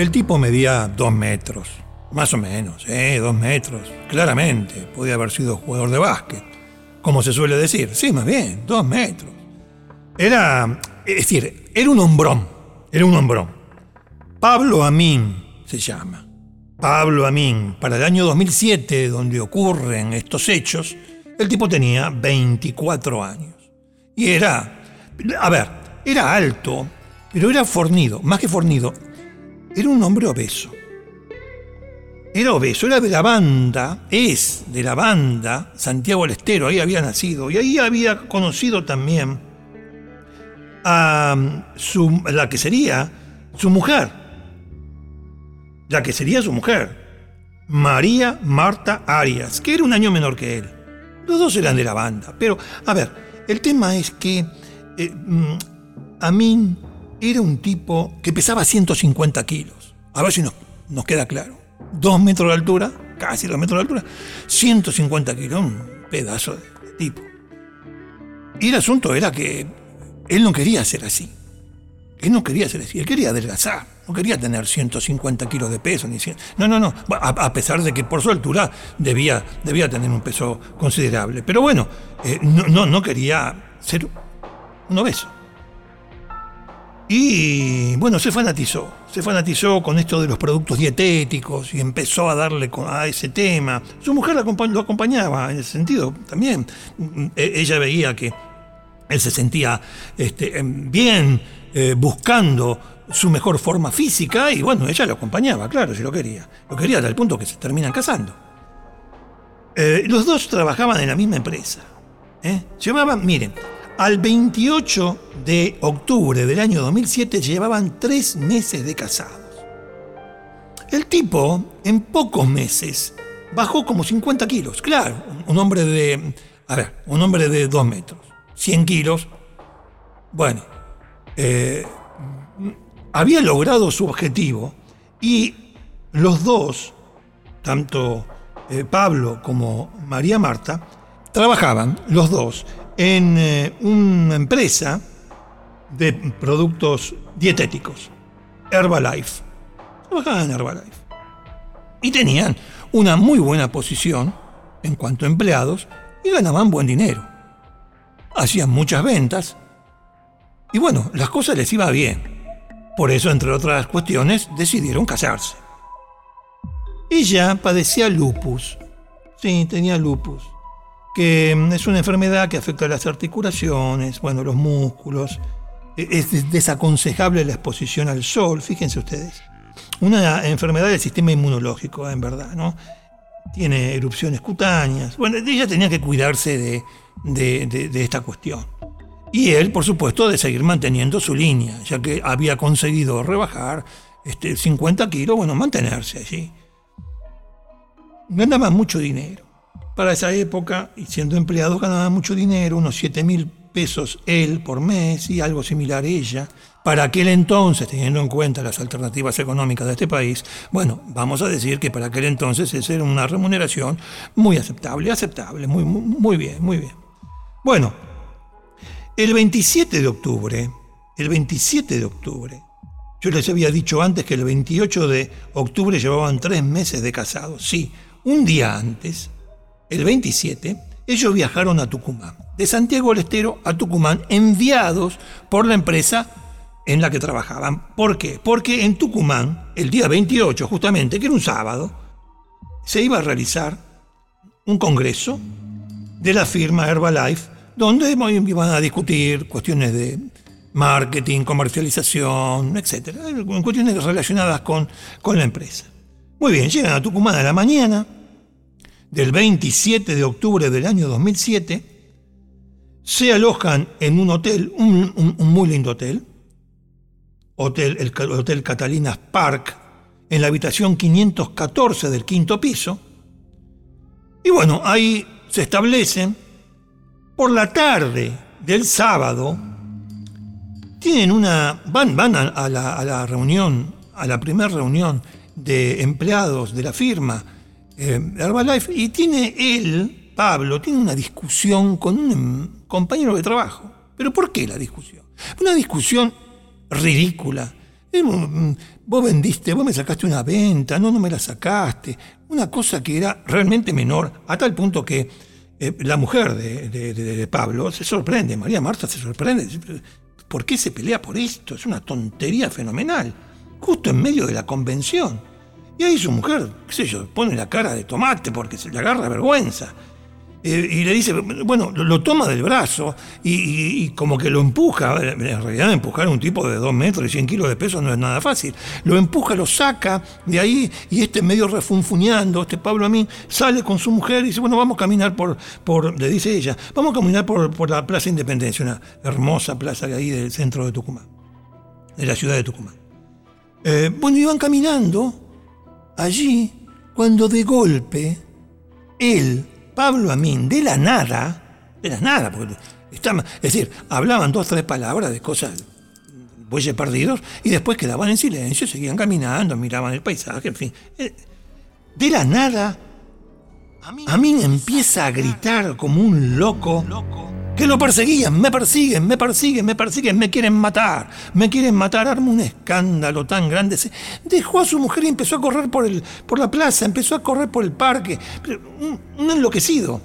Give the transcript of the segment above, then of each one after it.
El tipo medía dos metros, más o menos, ¿eh? Dos metros. Claramente, podía haber sido jugador de básquet, como se suele decir. Sí, más bien, dos metros. Era, es decir, era un hombrón, era un hombrón. Pablo Amín se llama. Pablo Amín, para el año 2007, donde ocurren estos hechos, el tipo tenía 24 años. Y era, a ver, era alto, pero era fornido, más que fornido, era un hombre obeso. Era obeso, era de la banda, es de la banda Santiago del Estero, ahí había nacido y ahí había conocido también a la que sería su mujer, la que sería su mujer, María Marta Arias, que era un año menor que él. Los dos eran de la banda, pero a ver, el tema es que eh, mm, Amin era un tipo que pesaba 150 kilos. A ver si nos, queda claro. Dos metros de altura, casi dos metros de altura, 150 kilos, un pedazo de tipo. Y el asunto era que él no quería ser así. Él no quería ser así, él quería adelgazar, no quería tener 150 kilos de peso. Ni no, no, no, a, pesar de que por su altura debía, debía tener un peso considerable. Pero bueno, eh, no, no, no quería ser un obeso. Y bueno, se fanatizó, se fanatizó con esto de los productos dietéticos y empezó a darle a ese tema. Su mujer lo acompañaba en ese sentido también. E, ella veía que él se sentía este, em, bien eh, buscando su mejor forma física y bueno, ella lo acompañaba, claro, si lo quería. Lo quería hasta el punto que se terminan casando. Eh, los dos trabajaban en la misma empresa. ¿eh? Llevaban, miren, al 28 de octubre del año 2007 llevaban tres meses de casados. El tipo, en pocos meses, bajó como 50 kilos. Claro, un hombre de, a ver, un hombre de 2 metros, 100 kilos. Bueno, eh, había logrado su objetivo y los dos, tanto eh, Pablo como María Marta, trabajaban los dos en eh, una empresa de productos dietéticos, Herbalife. Trabajaban en Herbalife. Y tenían una muy buena posición en cuanto a empleados y ganaban buen dinero. Hacían muchas ventas y bueno, las cosas les iba bien. Por eso, entre otras cuestiones, decidieron casarse. Ella padecía lupus. Sí, tenía lupus que mm, es una enfermedad que afecta a las articulaciones, bueno, los músculos. E-, es desaconsejable la exposición al sol, fíjense ustedes. Una enfermedad del sistema inmunológico, en verdad, ¿no? Tiene erupciones cutáneas. Bueno, ella tenía que cuidarse de, de esta cuestión. Y él, por supuesto, de seguir manteniendo su línea, ya que había conseguido rebajar este, 50 kilos, bueno, mantenerse allí. Ganaba mucho dinero para esa época, siendo empleado ganaba mucho dinero, unos 7 mil pesos él por mes y algo similar ella. Para aquel entonces, teniendo en cuenta las alternativas económicas de este país, bueno, vamos a decir que para aquel entonces esa era una remuneración muy aceptable, aceptable, muy, muy, muy bien, muy bien. Bueno, el 27 de octubre, el 27 de octubre, yo les había dicho antes que el 28 de octubre llevaban tres meses de casados. Sí, un día antes, el 27, ellos viajaron a Tucumán, de Santiago del Estero a Tucumán, enviados por la empresa en la que trabajaban. ¿Por qué? Porque en Tucumán, el día 28 justamente, que era un sábado, se iba a realizar un congreso de la firma Herbalife, donde iban a discutir cuestiones de marketing, comercialización, etc. Cuestiones relacionadas con, con la empresa. Muy bien, llegan a Tucumán a la mañana, del 27 de octubre del año 2007, se alojan en un hotel, un, muy lindo hotel, hotel, el Hotel Catalinas Park, en la habitación 514 del quinto piso. Y bueno, ahí se establecen. Por la tarde del sábado, tienen una. van, van a, la, a la reunión, a la primera reunión de empleados de la firma eh, y tiene él, Pablo, tiene una discusión con un compañero de trabajo. ¿Pero por qué la discusión? Una discusión ridícula mm, vos vendiste, vos me sacaste una venta, no, no me la sacaste. Una cosa que era realmente menor, a tal punto que eh, la mujer de, Pablo se sorprende, María Marta se sorprende. ¿Por qué se pelea por esto? Es una tontería fenomenal. Justo en medio de la convención. Y ahí su mujer, qué sé yo, pone la cara de tomate porque se le agarra vergüenza. Eh, y le dice, bueno, lo, toma del brazo y, como que lo empuja. En realidad, empujar a un tipo de 2 metros y 100 kilos de peso no es nada fácil. Lo empuja, lo saca de ahí y este medio refunfuñando, este Pablo a mí, sale con su mujer y dice, bueno, vamos a caminar por, por le dice ella, vamos a caminar por, la Plaza Independencia, una hermosa plaza de ahí del centro de Tucumán, de la ciudad de Tucumán. Eh, bueno, iban caminando allí cuando de golpe él Pablo Amín, de la nada, de la nada, porque es decir, hablaban dos, tres palabras de cosas, bueyes perdidos, y después quedaban en silencio, seguían caminando, miraban el paisaje, en fin. Eh, de la nada, Amín empieza a gritar como un loco que lo perseguían, me persiguen, me persiguen, me persiguen, me quieren matar, me quieren matar, arma un escándalo tan grande. dejó a su mujer y empezó a correr por, el, por la plaza, empezó a correr por el parque, un, enloquecido.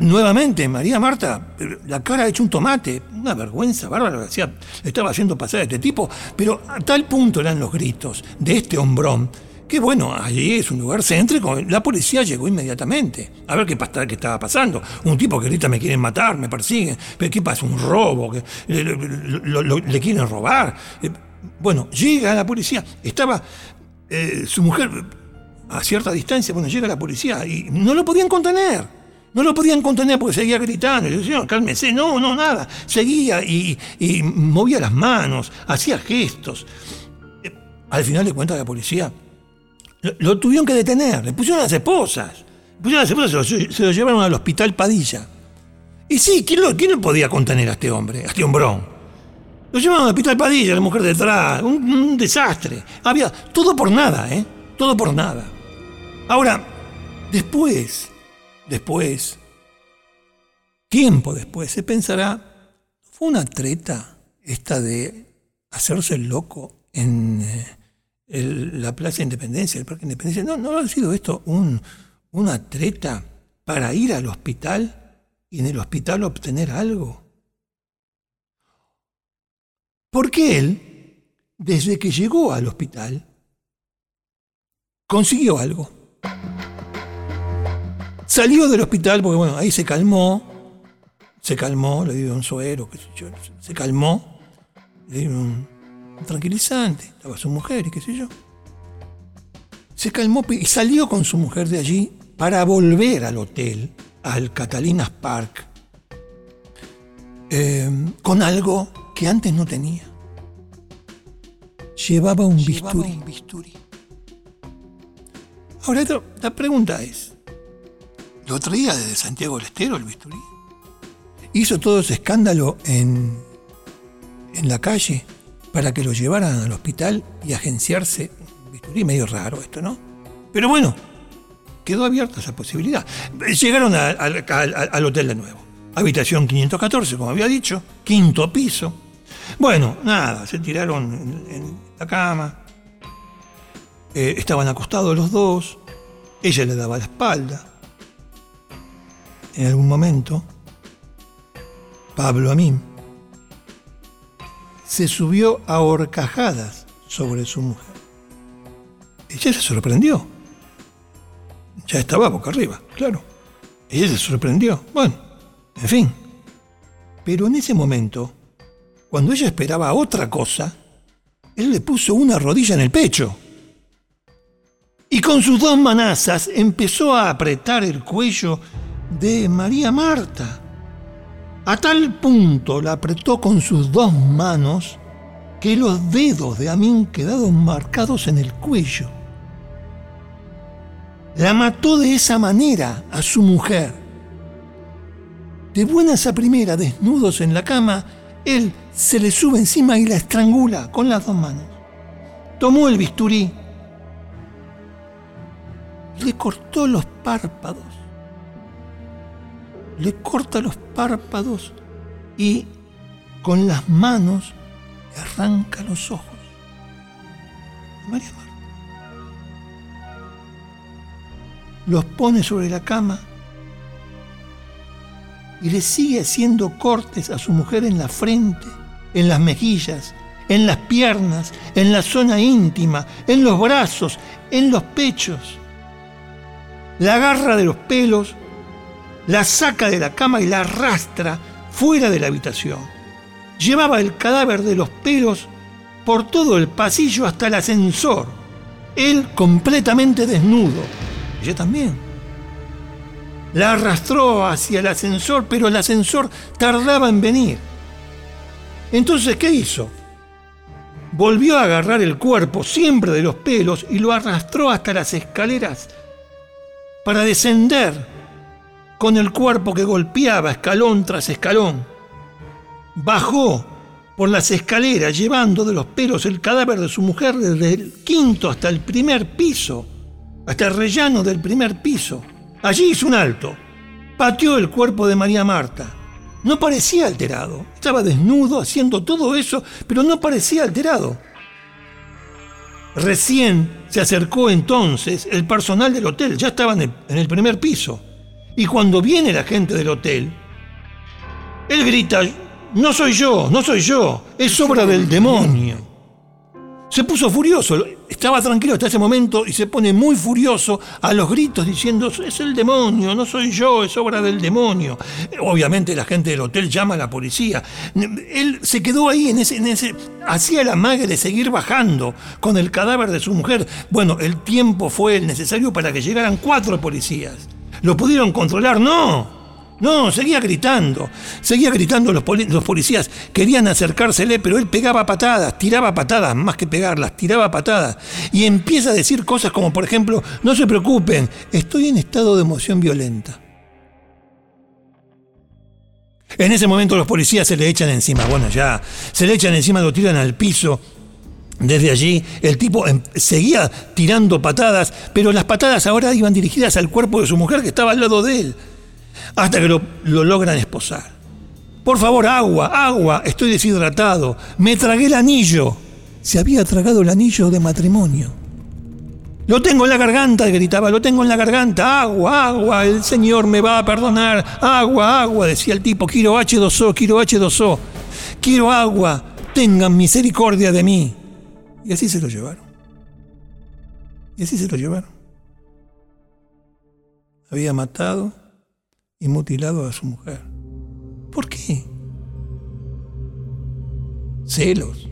Nuevamente, María Marta, la cara ha hecho un tomate, una vergüenza bárbara, hacía, estaba haciendo pasar a este tipo, pero a tal punto eran los gritos de este hombrón que bueno, allí es un lugar céntrico, la policía llegó inmediatamente a ver qué, qué estaba pasando. Un tipo que ahorita me quieren matar, me persiguen, pero ¿qué pasa? Un robo, que le, quieren robar. Eh, bueno, llega la policía, estaba eh, su mujer a cierta distancia, bueno, llega la policía y no lo podían contener. No lo podían contener porque seguía gritando. Y decía, cálmese, no, no, nada. Seguía y, movía las manos, hacía gestos. Eh, al final de cuentas la policía lo, tuvieron que detener, le pusieron las esposas. Le pusieron las esposas, se lo, llevaron al hospital Padilla. Y sí, ¿quién lo, ¿quién podía contener a este hombre, a este hombrón? Lo llevaron al hospital Padilla, la mujer detrás, un, un desastre. Había todo por nada, ¿eh? Todo por nada. Ahora, después, después, tiempo después, se pensará, fue una treta esta de hacerse el loco en, la Plaza Independencia, el Parque Independencia. No, no ha sido esto un, una treta para ir al hospital y en el hospital obtener algo. Porque él, desde que llegó al hospital, consiguió algo. Salió del hospital porque, bueno, ahí se calmó, se calmó, le dio un suero, qué sé yo, se calmó, le dio un, tranquilizante, estaba su mujer y qué sé yo. Se calmó y salió con su mujer de allí para volver al hotel, al Catalinas Park, em, con algo que antes no tenía. Llevaba un, bisturí. Ahora la pregunta es, ¿lo traía desde Santiago del Estero el bisturí? ¿Hizo todo ese escándalo en, en la calle? Para que lo llevaran al hospital y agenciarse. Bisturí medio raro esto, ¿no? Pero bueno, quedó abierta esa posibilidad. Llegaron al hotel de nuevo. Habitación 514, como había dicho, quinto piso. Bueno, nada, se tiraron en, la cama. Eh, estaban acostados los dos. Ella le daba la espalda. En algún momento, Pablo a mí se subió a horcajadas sobre su mujer. Ella se sorprendió. Ya estaba boca arriba, claro. Ella se sorprendió. Bueno, en fin. Pero en ese momento, cuando ella esperaba otra cosa, él le puso una rodilla en el pecho. Y con sus dos manazas empezó a apretar el cuello de María Marta. A tal punto la apretó con sus dos manos que los dedos de Amin quedaron marcados en el cuello. La mató de esa manera a su mujer. De buenas a primera, desnudos en la cama, él se le sube encima y la estrangula con las dos manos. Tomó el bisturí, le cortó los párpados le corta los párpados y con las manos le arranca los ojos. María Marta. Los pone sobre la cama y le sigue haciendo cortes a su mujer en la frente, en las mejillas, en las piernas, en la zona íntima, en los brazos, en los pechos. La agarra de los pelos, la saca de la cama y la arrastra fuera de la habitación. Llevaba el cadáver de los pelos por todo el pasillo hasta el ascensor, él completamente desnudo, ella también. La arrastró hacia el ascensor, pero el ascensor tardaba en venir. Entonces, ¿qué hizo? volvió a agarrar el cuerpo siempre de los pelos y lo arrastró hasta las escaleras para descender con el cuerpo que golpeaba escalón tras escalón. Bajó por las escaleras llevando de los pelos el cadáver de su mujer desde el quinto hasta el primer piso, hasta el rellano del primer piso. Allí hizo un alto, pateó el cuerpo de María Marta no parecía alterado. Estaba desnudo haciendo todo eso, pero no parecía alterado. Recién se acercó entonces el personal del hotel, ya estaban en el primer piso. Y cuando viene la gente del hotel, él grita, no soy yo, no soy yo, es obra del demonio se puso furioso, estaba tranquilo hasta ese momento y se pone muy furioso a los gritos diciendo, es el demonio, no soy yo, es obra del demonio. Obviamente la gente del hotel llama a la policía. Él se quedó ahí en ese, en ese, hacía la mague de seguir bajando con el cadáver de su mujer. Bueno, el tiempo fue el necesario para que llegaran cuatro policías. ¿Lo pudieron controlar? No. No, seguía gritando, seguía gritando los, los, policías, querían acercársele, pero él pegaba patadas, tiraba patadas, más que pegarlas, tiraba patadas. Y empieza a decir cosas como, por ejemplo, no se preocupen, estoy en estado de emoción violenta. En ese momento los policías se le echan encima, bueno, ya, se le echan encima, lo tiran al piso. Desde allí el tipo em, seguía tirando patadas, pero las patadas ahora iban dirigidas al cuerpo de su mujer que estaba al lado de él hasta que lo, logran esposar. Por favor, agua, agua, estoy deshidratado. Me tragué el anillo. Se había tragado el anillo de matrimonio. Lo tengo en la garganta, gritaba, lo tengo en la garganta. Agua, agua, el Señor me va a perdonar. Agua, agua, decía el tipo. Quiero H2O, quiero H2O. Quiero agua. Tengan misericordia de mí. Y así se lo llevaron. Y así se lo llevaron. Había matado y mutilado a su mujer. ¿Por qué? Celos,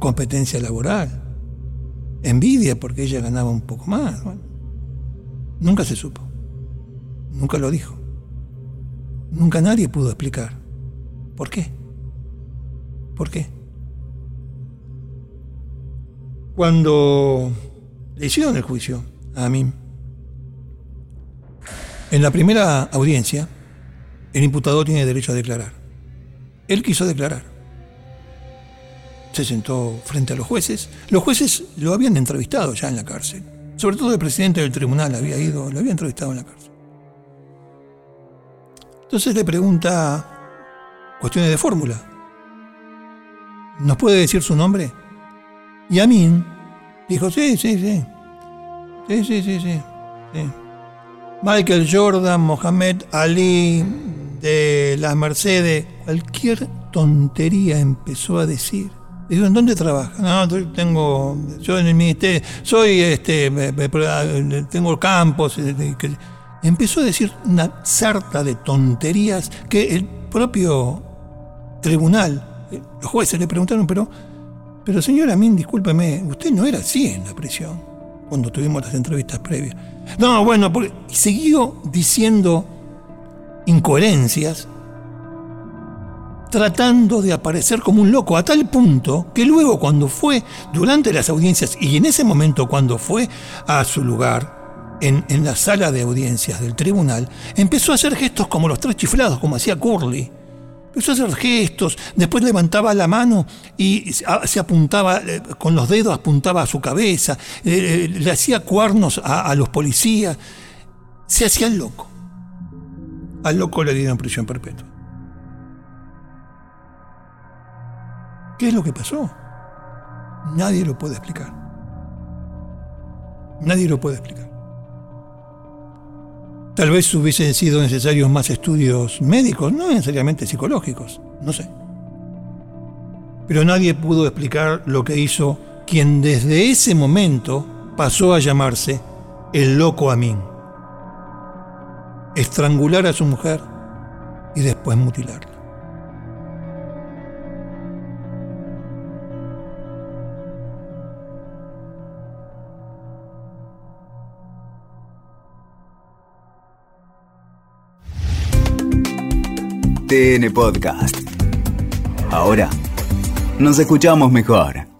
competencia laboral, envidia porque ella ganaba un poco más. nunca se supo, nunca lo dijo, nunca nadie pudo explicar. ¿Por qué? ¿Por qué? Cuando le hicieron el juicio a mí, en la primera audiencia, el imputado tiene derecho a declarar. Él quiso declarar. Se sentó frente a los jueces. Los jueces lo habían entrevistado ya en la cárcel. Sobre todo el presidente del tribunal había ido, lo había entrevistado en la cárcel. Entonces le pregunta cuestiones de fórmula. ¿Nos puede decir su nombre? Y Amin dijo, sí, sí, sí. Sí, sí, sí, sí. Michael Jordan, Mohamed Ali, de las Mercedes, cualquier tontería empezó a decir. Digo, ¿en dónde trabaja? No, tengo, yo en el ministerio, soy, este, tengo campos. Empezó a decir una sarta de tonterías que el propio tribunal, eh, los jueces le preguntaron, pero, pero señora Min, discúlpeme, usted no era así en la prisión, cuando tuvimos las entrevistas previas. No, bueno, porque siguió diciendo incoherencias, tratando de aparecer como un loco, a tal punto que luego cuando fue durante las audiencias y en ese momento cuando fue a su lugar, en, en la sala de audiencias del tribunal, empezó a hacer gestos como los tres chiflados, como hacía Curly empezó a hacer gestos, después levantaba la mano y se apuntaba, eh, con los dedos apuntaba a su cabeza, eh, eh, le hacía cuernos a, los policías, se hacía el loco. Al loco le dieron prisión perpetua. ¿Qué es lo que pasó? Nadie lo puede explicar. Nadie lo puede explicar. Tal vez hubiesen sido necesarios más estudios médicos, no necesariamente psicológicos, no sé. Pero nadie pudo explicar lo que hizo quien desde ese momento pasó a llamarse el loco Amin. Estrangular a su mujer y después mutilarla. TN Podcast. Ahora nos escuchamos mejor.